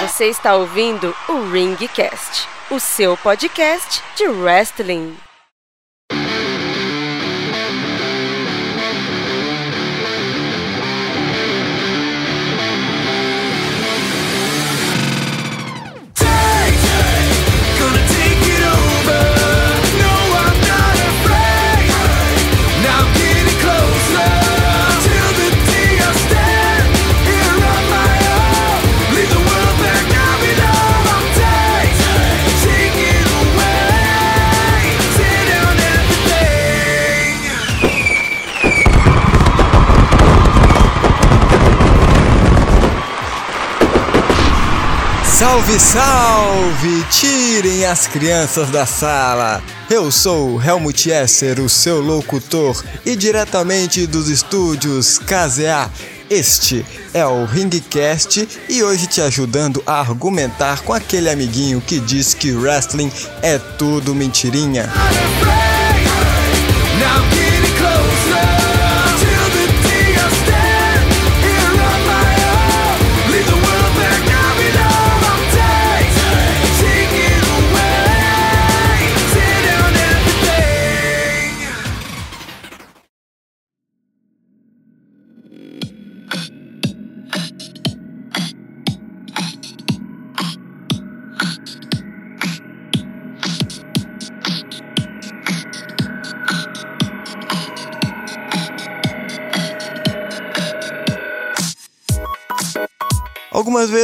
Você está ouvindo o Ringcast, o seu podcast de wrestling. Salve, salve! Tirem as crianças da sala! Eu sou Helmut Esser, o seu locutor, e diretamente dos estúdios KZA, este é o Ringcast e hoje te ajudando a argumentar com aquele amiguinho que diz que wrestling é tudo mentirinha.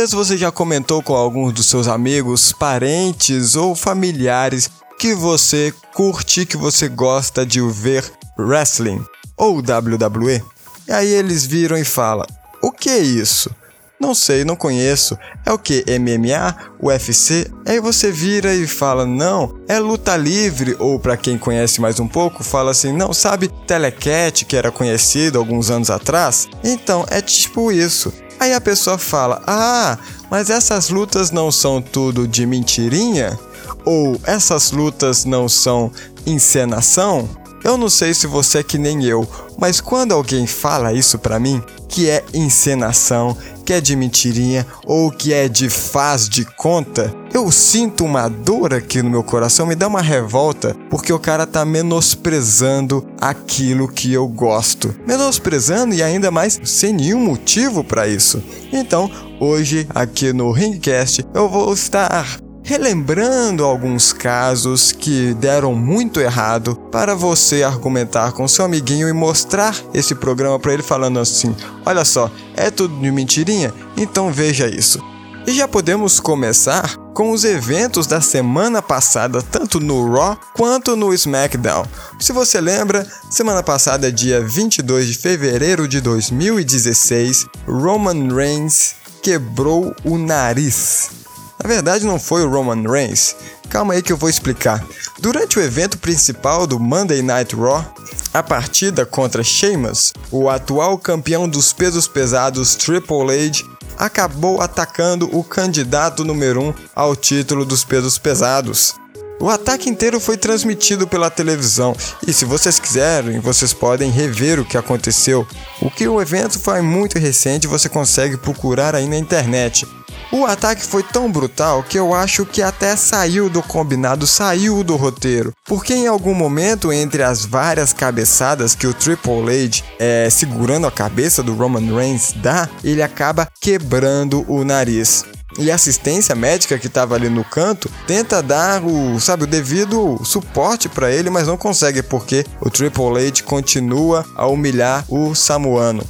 Vezes você já comentou com alguns dos seus amigos, parentes ou familiares que você curte, que você gosta de ver wrestling ou WWE. E aí eles viram e falam: O que é isso? Não sei, não conheço. É o que? MMA? UFC? Aí você vira e fala: Não, é luta livre. Ou para quem conhece mais um pouco, fala assim: Não, sabe Telecat, que era conhecido alguns anos atrás? Então, é tipo isso. Aí a pessoa fala: Ah, mas essas lutas não são tudo de mentirinha? Ou essas lutas não são encenação? Eu não sei se você é que nem eu, mas quando alguém fala isso pra mim, que é encenação, que é de mentirinha ou que é de faz de conta, eu sinto uma dor aqui no meu coração, me dá uma revolta, porque o cara tá menosprezando aquilo que eu gosto. Menosprezando e ainda mais sem nenhum motivo pra isso. Então, hoje aqui no Ringcast eu vou estar relembrando alguns casos que deram muito errado para você argumentar com seu amiguinho e mostrar esse programa para ele falando assim: "Olha só, é tudo de mentirinha? Então veja isso". E já podemos começar com os eventos da semana passada, tanto no Raw quanto no SmackDown. Se você lembra, semana passada, dia 22 de fevereiro de 2016, Roman Reigns quebrou o nariz. Na verdade, não foi o Roman Reigns. Calma aí que eu vou explicar. Durante o evento principal do Monday Night Raw, a partida contra Sheamus, o atual campeão dos pesos pesados Triple H acabou atacando o candidato número 1 um ao título dos pesos pesados. O ataque inteiro foi transmitido pela televisão e se vocês quiserem, vocês podem rever o que aconteceu. O que o evento foi muito recente, você consegue procurar aí na internet. O ataque foi tão brutal que eu acho que até saiu do combinado, saiu do roteiro. Porque em algum momento, entre as várias cabeçadas que o Triple H é, segurando a cabeça do Roman Reigns dá, ele acaba quebrando o nariz. E a assistência médica que estava ali no canto tenta dar o, sabe, o devido suporte para ele, mas não consegue porque o Triple H continua a humilhar o samuano.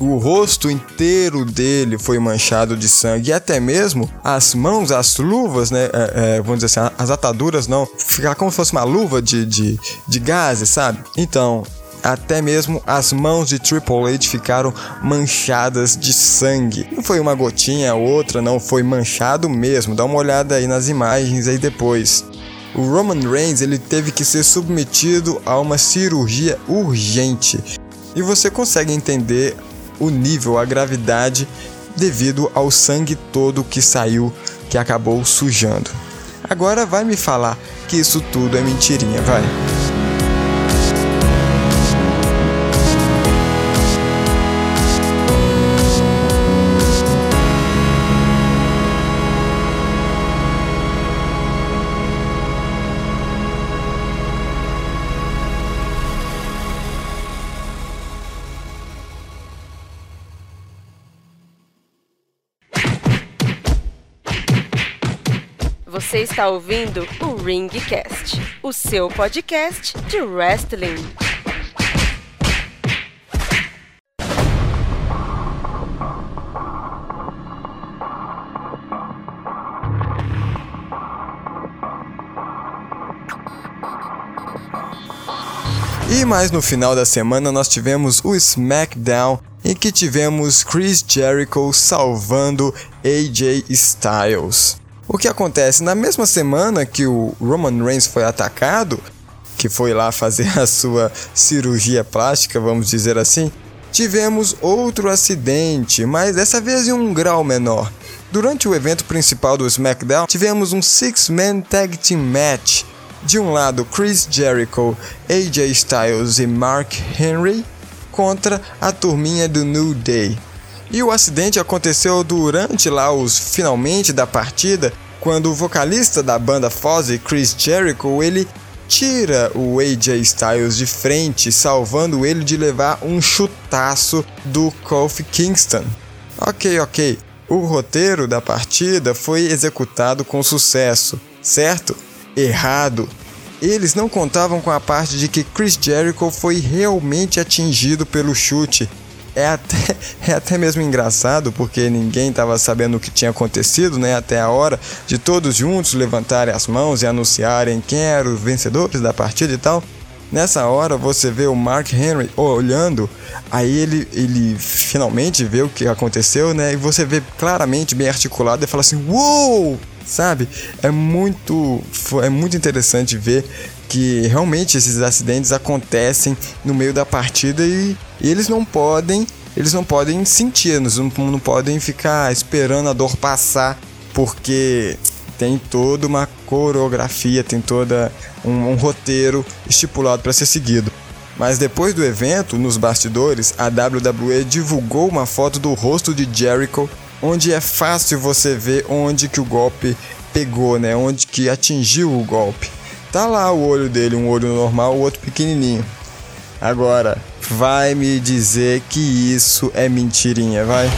O rosto inteiro dele foi manchado de sangue e até mesmo as mãos, as luvas, né? é, é, vamos dizer assim, as ataduras não, ficar como se fosse uma luva de, de, de gases, sabe? Então, até mesmo as mãos de Triple H ficaram manchadas de sangue. Não foi uma gotinha, outra, não, foi manchado mesmo. Dá uma olhada aí nas imagens aí depois. o Roman Reigns ele teve que ser submetido a uma cirurgia urgente. E você consegue entender o nível, a gravidade devido ao sangue todo que saiu, que acabou sujando. Agora vai me falar que isso tudo é mentirinha, vai. Está ouvindo o Ringcast, o seu podcast de wrestling. E mais no final da semana nós tivemos o SmackDown em que tivemos Chris Jericho salvando AJ Styles. O que acontece? Na mesma semana que o Roman Reigns foi atacado, que foi lá fazer a sua cirurgia plástica, vamos dizer assim, tivemos outro acidente, mas dessa vez em um grau menor. Durante o evento principal do SmackDown, tivemos um Six-Man Tag Team Match. De um lado, Chris Jericho, AJ Styles e Mark Henry contra a turminha do New Day. E o acidente aconteceu durante lá os finalmente da partida, quando o vocalista da banda Fozzy, Chris Jericho, ele tira o AJ Styles de frente, salvando ele de levar um chutaço do Kofi Kingston. Ok, ok. O roteiro da partida foi executado com sucesso, certo? Errado. Eles não contavam com a parte de que Chris Jericho foi realmente atingido pelo chute. É até, é até mesmo engraçado porque ninguém estava sabendo o que tinha acontecido, né? Até a hora de todos juntos levantarem as mãos e anunciarem quem eram os vencedores da partida e tal. Nessa hora você vê o Mark Henry olhando, aí ele, ele finalmente vê o que aconteceu, né? E você vê claramente, bem articulado, e fala assim: Uou! Sabe? É muito, é muito interessante ver que realmente esses acidentes acontecem no meio da partida e, e eles não podem eles não podem sentir, eles não, não podem ficar esperando a dor passar, porque tem toda uma coreografia, tem toda um, um roteiro estipulado para ser seguido. Mas depois do evento, nos bastidores, a WWE divulgou uma foto do rosto de Jericho, onde é fácil você ver onde que o golpe pegou, né? Onde que atingiu o golpe. Tá lá o olho dele, um olho normal, o outro pequenininho. Agora, vai me dizer que isso é mentirinha, vai?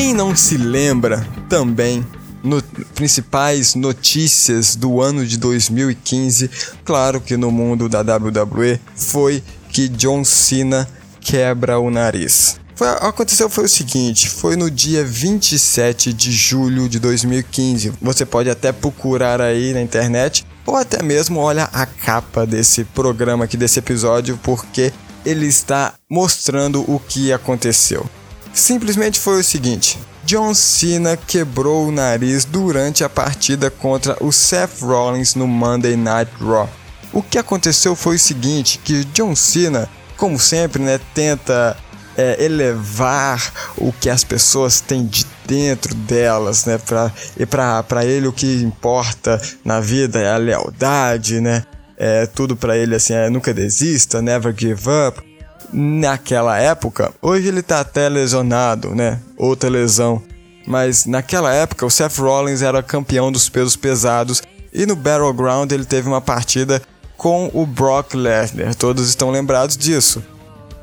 Quem não se lembra também no, principais notícias do ano de 2015, claro que no mundo da WWE, foi que John Cena quebra o nariz. Foi, aconteceu foi o seguinte, foi no dia 27 de julho de 2015. Você pode até procurar aí na internet ou até mesmo olha a capa desse programa aqui desse episódio porque ele está mostrando o que aconteceu. Simplesmente foi o seguinte: John Cena quebrou o nariz durante a partida contra o Seth Rollins no Monday Night Raw. O que aconteceu foi o seguinte, que John Cena, como sempre, né, tenta é, elevar o que as pessoas têm de dentro delas, né, pra, e para ele o que importa na vida é a lealdade, né, é tudo para ele assim, é nunca desista, never give up naquela época, hoje ele tá até lesionado, né? Outra lesão. Mas naquela época o Seth Rollins era campeão dos pesos pesados e no Battleground ele teve uma partida com o Brock Lesnar. Todos estão lembrados disso.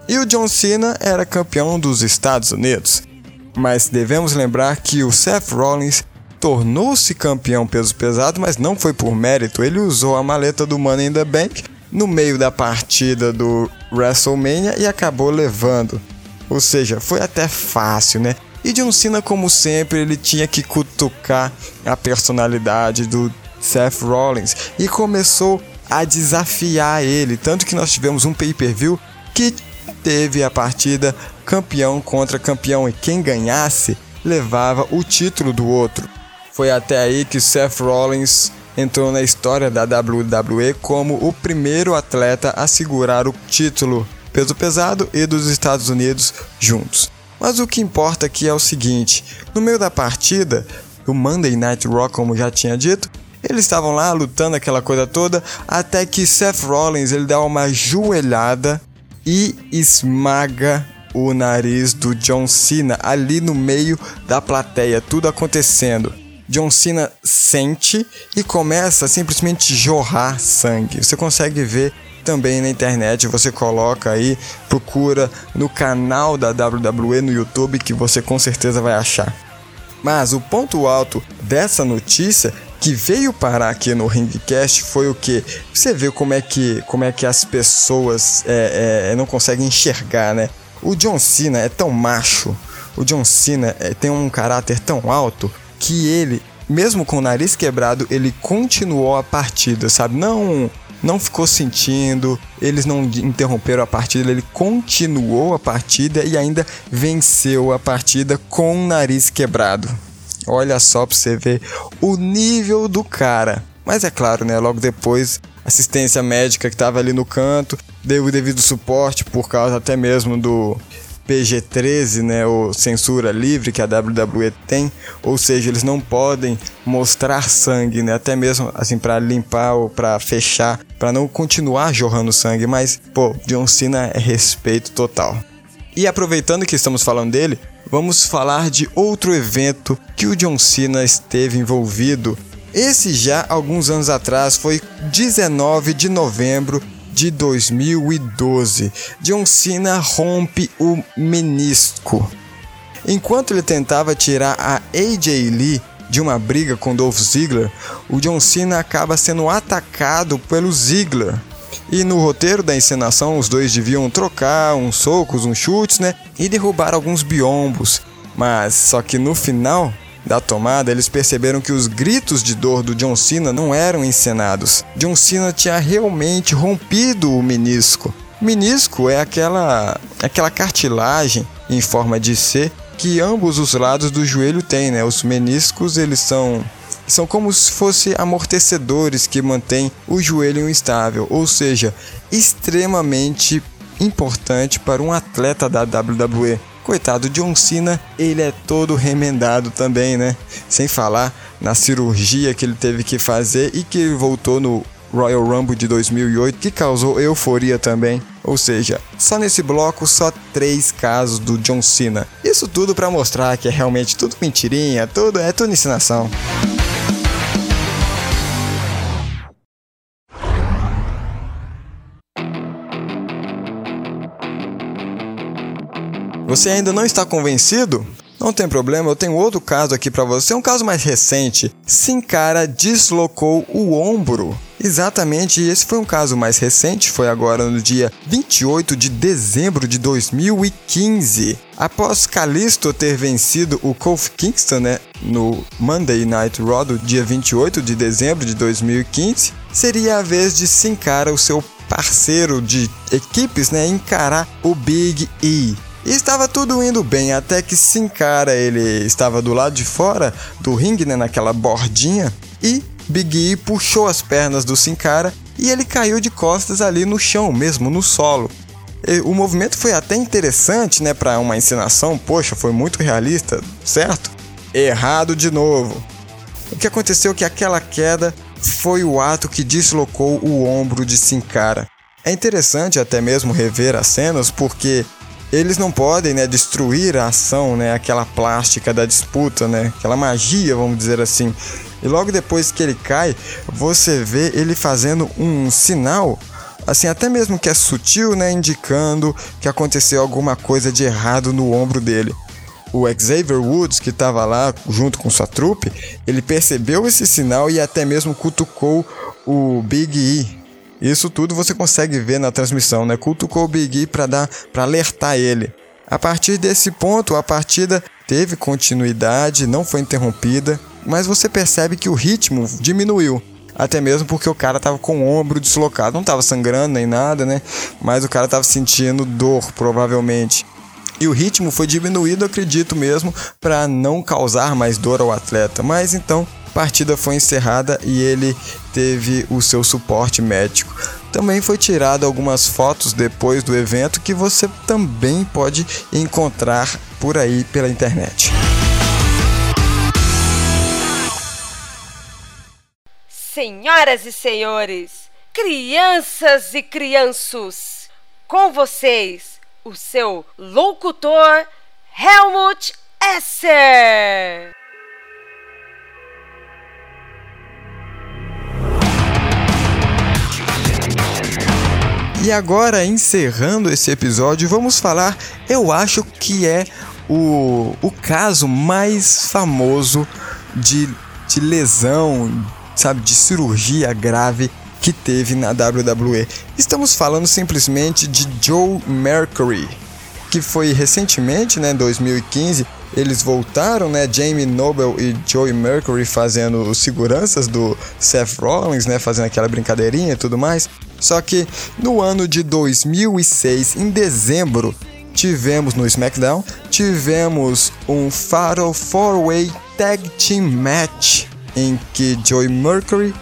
E o John Cena era campeão dos Estados Unidos. Mas devemos lembrar que o Seth Rollins tornou-se campeão peso pesado, mas não foi por mérito. Ele usou a maleta do Money in the Bank no meio da partida do WrestleMania e acabou levando. Ou seja, foi até fácil, né? E John Cena, como sempre, ele tinha que cutucar a personalidade do Seth Rollins e começou a desafiar ele. Tanto que nós tivemos um pay-per-view que teve a partida campeão contra campeão e quem ganhasse levava o título do outro. Foi até aí que Seth Rollins entrou na história da WWE como o primeiro atleta a segurar o título peso pesado e dos Estados Unidos juntos. Mas o que importa aqui é o seguinte: no meio da partida, o Monday Night Raw, como já tinha dito, eles estavam lá lutando aquela coisa toda, até que Seth Rollins ele dá uma joelhada e esmaga o nariz do John Cena ali no meio da plateia, tudo acontecendo. John Cena sente e começa a simplesmente jorrar sangue. Você consegue ver também na internet, você coloca aí, procura no canal da WWE no YouTube que você com certeza vai achar. Mas o ponto alto dessa notícia que veio parar aqui no Ringcast foi o que você vê como é que como é que as pessoas é, é, não conseguem enxergar, né? O John Cena é tão macho, o John Cena é, tem um caráter tão alto que ele, mesmo com o nariz quebrado, ele continuou a partida, sabe? Não não ficou sentindo, eles não interromperam a partida, ele continuou a partida e ainda venceu a partida com o nariz quebrado. Olha só pra você ver o nível do cara. Mas é claro, né? Logo depois, assistência médica que estava ali no canto deu o devido suporte por causa até mesmo do PG-13, né, ou censura livre que a WWE tem, ou seja, eles não podem mostrar sangue, né, até mesmo assim para limpar ou para fechar, para não continuar jorrando sangue, mas pô, John Cena é respeito total. E aproveitando que estamos falando dele, vamos falar de outro evento que o John Cena esteve envolvido. Esse já alguns anos atrás foi 19 de novembro de 2012. John Cena rompe o menisco. Enquanto ele tentava tirar a AJ Lee de uma briga com Dolph Ziggler, o John Cena acaba sendo atacado pelo Ziggler. E no roteiro da encenação, os dois deviam trocar uns socos, uns chutes, né? E derrubar alguns biombos. Mas só que no final da tomada, eles perceberam que os gritos de dor do John Cena não eram encenados. John Cena tinha realmente rompido o menisco. Menisco é aquela aquela cartilagem em forma de C que ambos os lados do joelho têm, né? Os meniscos, eles são são como se fossem amortecedores que mantêm o joelho instável, ou seja, extremamente importante para um atleta da WWE. Coitado, John Cena, ele é todo remendado também, né? Sem falar na cirurgia que ele teve que fazer e que voltou no Royal Rumble de 2008, que causou euforia também. Ou seja, só nesse bloco, só três casos do John Cena. Isso tudo para mostrar que é realmente tudo mentirinha, tudo é tudo ensinação. Você ainda não está convencido? Não tem problema, eu tenho outro caso aqui para você, um caso mais recente. Sin Cara deslocou o ombro. Exatamente, esse foi um caso mais recente, foi agora no dia 28 de dezembro de 2015. Após Kalisto ter vencido o Kofi Kingston né, no Monday Night Raw do dia 28 de dezembro de 2015, seria a vez de Sin Cara, o seu parceiro de equipes, né, encarar o Big E. E estava tudo indo bem, até que Sin Cara ele estava do lado de fora do ringue, né, naquela bordinha, e Big E puxou as pernas do Sin Cara e ele caiu de costas ali no chão, mesmo no solo. E o movimento foi até interessante, né, para uma encenação, poxa, foi muito realista, certo? Errado de novo. O que aconteceu é que aquela queda foi o ato que deslocou o ombro de Sin Cara. É interessante até mesmo rever as cenas porque eles não podem né, destruir a ação, né, aquela plástica da disputa, né, aquela magia, vamos dizer assim. E logo depois que ele cai, você vê ele fazendo um sinal, assim, até mesmo que é sutil, né, indicando que aconteceu alguma coisa de errado no ombro dele. O Xavier Woods, que estava lá junto com sua trupe, ele percebeu esse sinal e até mesmo cutucou o Big E, isso tudo você consegue ver na transmissão, né? Cutucou o Big E para dar, para alertar ele. A partir desse ponto, a partida teve continuidade, não foi interrompida, mas você percebe que o ritmo diminuiu. Até mesmo porque o cara tava com o ombro deslocado, não tava sangrando nem nada, né? Mas o cara tava sentindo dor, provavelmente. E o ritmo foi diminuído, acredito mesmo, para não causar mais dor ao atleta. Mas então, partida foi encerrada e ele teve o seu suporte médico. Também foi tirado algumas fotos depois do evento que você também pode encontrar por aí pela internet. Senhoras e senhores, crianças e crianços, com vocês, o seu locutor Helmut Esser. E agora, encerrando esse episódio, vamos falar, eu acho que é o, o caso mais famoso de, de lesão, sabe, de cirurgia grave que teve na WWE. Estamos falando simplesmente de Joe Mercury, que foi recentemente, né, em 2015, eles voltaram, né, Jamie Noble e Joey Mercury fazendo os seguranças do Seth Rollins, né, fazendo aquela brincadeirinha e tudo mais. Só que no ano de 2006, em dezembro, tivemos no SmackDown, tivemos um Fatal 4-Way Tag Team Match em que Joey Mercury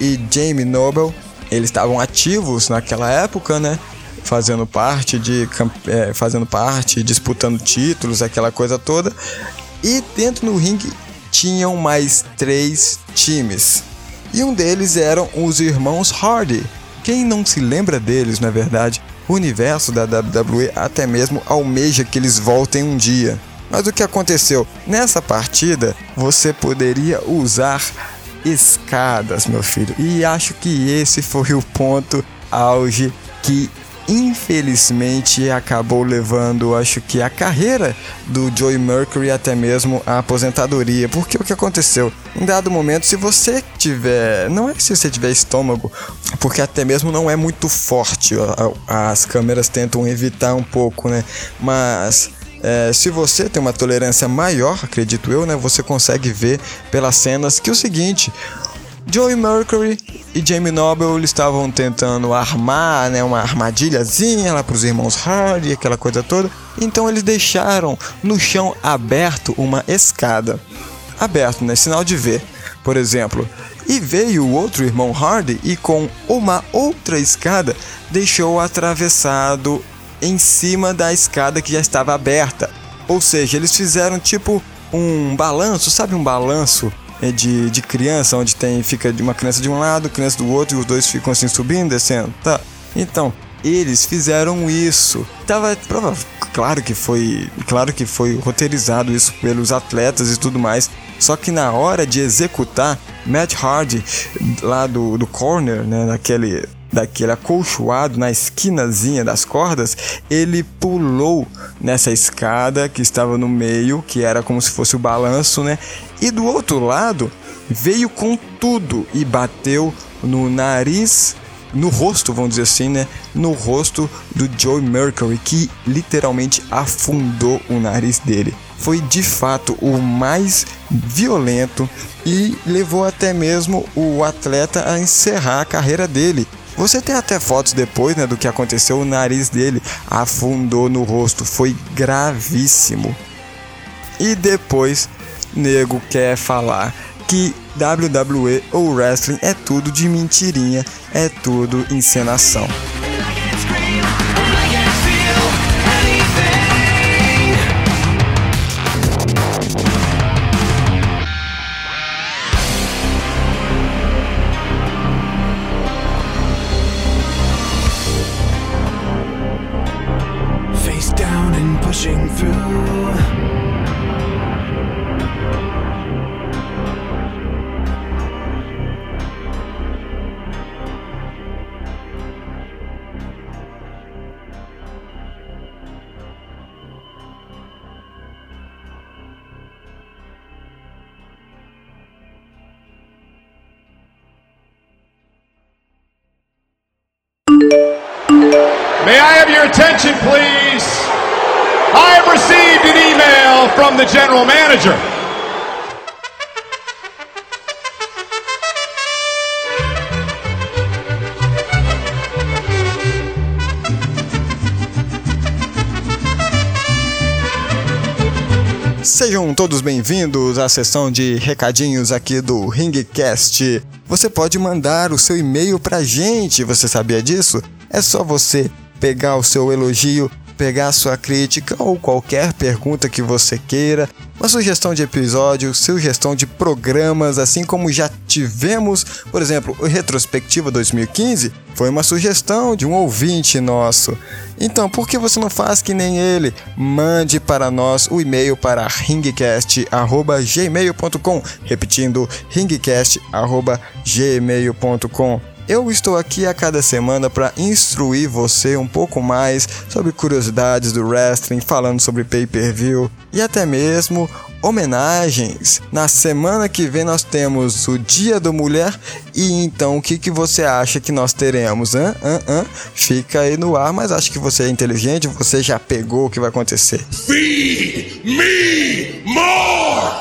e Jamie Noble, eles estavam ativos naquela época, né? Fazendo parte de é, fazendo parte, disputando títulos, aquela coisa toda. E dentro do ringue tinham mais três times. E um deles eram os irmãos Hardy. Quem não se lembra deles, na verdade? O universo da WWE até mesmo almeja que eles voltem um dia. Mas o que aconteceu? Nessa partida, você poderia usar escadas, meu filho. E acho que esse foi o ponto auge que infelizmente acabou levando, acho que a carreira do Joey Mercury até mesmo a aposentadoria, porque o que aconteceu? Em dado momento, se você tiver, não é se você tiver estômago, porque até mesmo não é muito forte, as câmeras tentam evitar um pouco, né? Mas é, se você tem uma tolerância maior, acredito eu, né, você consegue ver pelas cenas que é o seguinte, Joey Mercury e Jamie Noble estavam tentando armar né, uma armadilhazinha lá para os irmãos Hardy, aquela coisa toda. Então eles deixaram no chão aberto uma escada. Aberto, né? Sinal de ver, por exemplo. E veio o outro irmão Hardy e com uma outra escada deixou atravessado em cima da escada que já estava aberta. Ou seja, eles fizeram tipo um balanço, sabe um balanço de, de criança, onde tem fica uma criança de um lado, criança do outro, e os dois ficam assim subindo, descendo, tá? Então, eles fizeram isso. Tava claro que foi, claro que foi roteirizado isso pelos atletas e tudo mais. Só que na hora de executar, Matt Hardy lá do, do corner, né, naquele daquele acolchoado na esquinazinha das cordas, ele pulou nessa escada que estava no meio, que era como se fosse o balanço, né? E do outro lado, veio com tudo e bateu no nariz, no rosto, vamos dizer assim, né? No rosto do Joe Mercury, que literalmente afundou o nariz dele. Foi de fato o mais violento e levou até mesmo o atleta a encerrar a carreira dele. Você tem até fotos depois, né, do que aconteceu, o nariz dele afundou no rosto, foi gravíssimo. E depois, nego quer falar que WWE ou wrestling é tudo de mentirinha, é tudo encenação. May I have your attention, please? I have received an email from the general manager. Sejam todos bem-vindos à sessão de recadinhos aqui do Ringcast. Você pode mandar o seu e-mail pra gente, você sabia disso? É só você pegar o seu elogio, pegar a sua crítica ou qualquer pergunta que você queira, uma sugestão de episódio, sugestão de programas, assim como já tivemos, por exemplo, o Retrospectiva 2015 foi uma sugestão de um ouvinte nosso. Então, por que você não faz que nem ele? Mande para nós o e-mail para ringcast@gmail.com, repetindo ringcast@gmail.com. Eu estou aqui a cada semana para instruir você um pouco mais sobre curiosidades do wrestling, falando sobre pay-per-view e até mesmo homenagens. Na semana que vem nós temos o Dia da Mulher e então o que, que você acha que nós teremos? Hã? Hã? Hã? Fica aí no ar, mas acho que você é inteligente, você já pegou o que vai acontecer. Feed me more!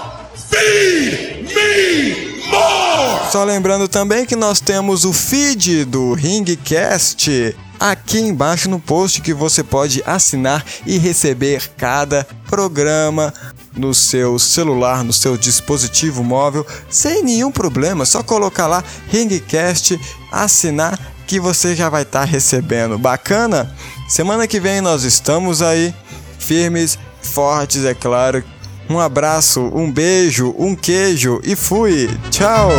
Feed me more! Só lembrando também que nós temos o feed do Ringcast aqui embaixo no post que você pode assinar e receber cada programa no seu celular, no seu dispositivo móvel, sem nenhum problema. Só colocar lá Ringcast, assinar que você já vai estar tá recebendo. Bacana? Semana que vem nós estamos aí, firmes, fortes, é claro. Um abraço, um beijo, um queijo e fui. Tchau.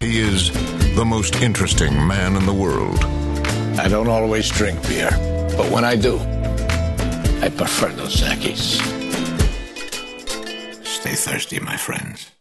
He is the interesting man in the world. I don't always drink beer, but when I do, I prefer those Zakis. Stay thirsty, my friends.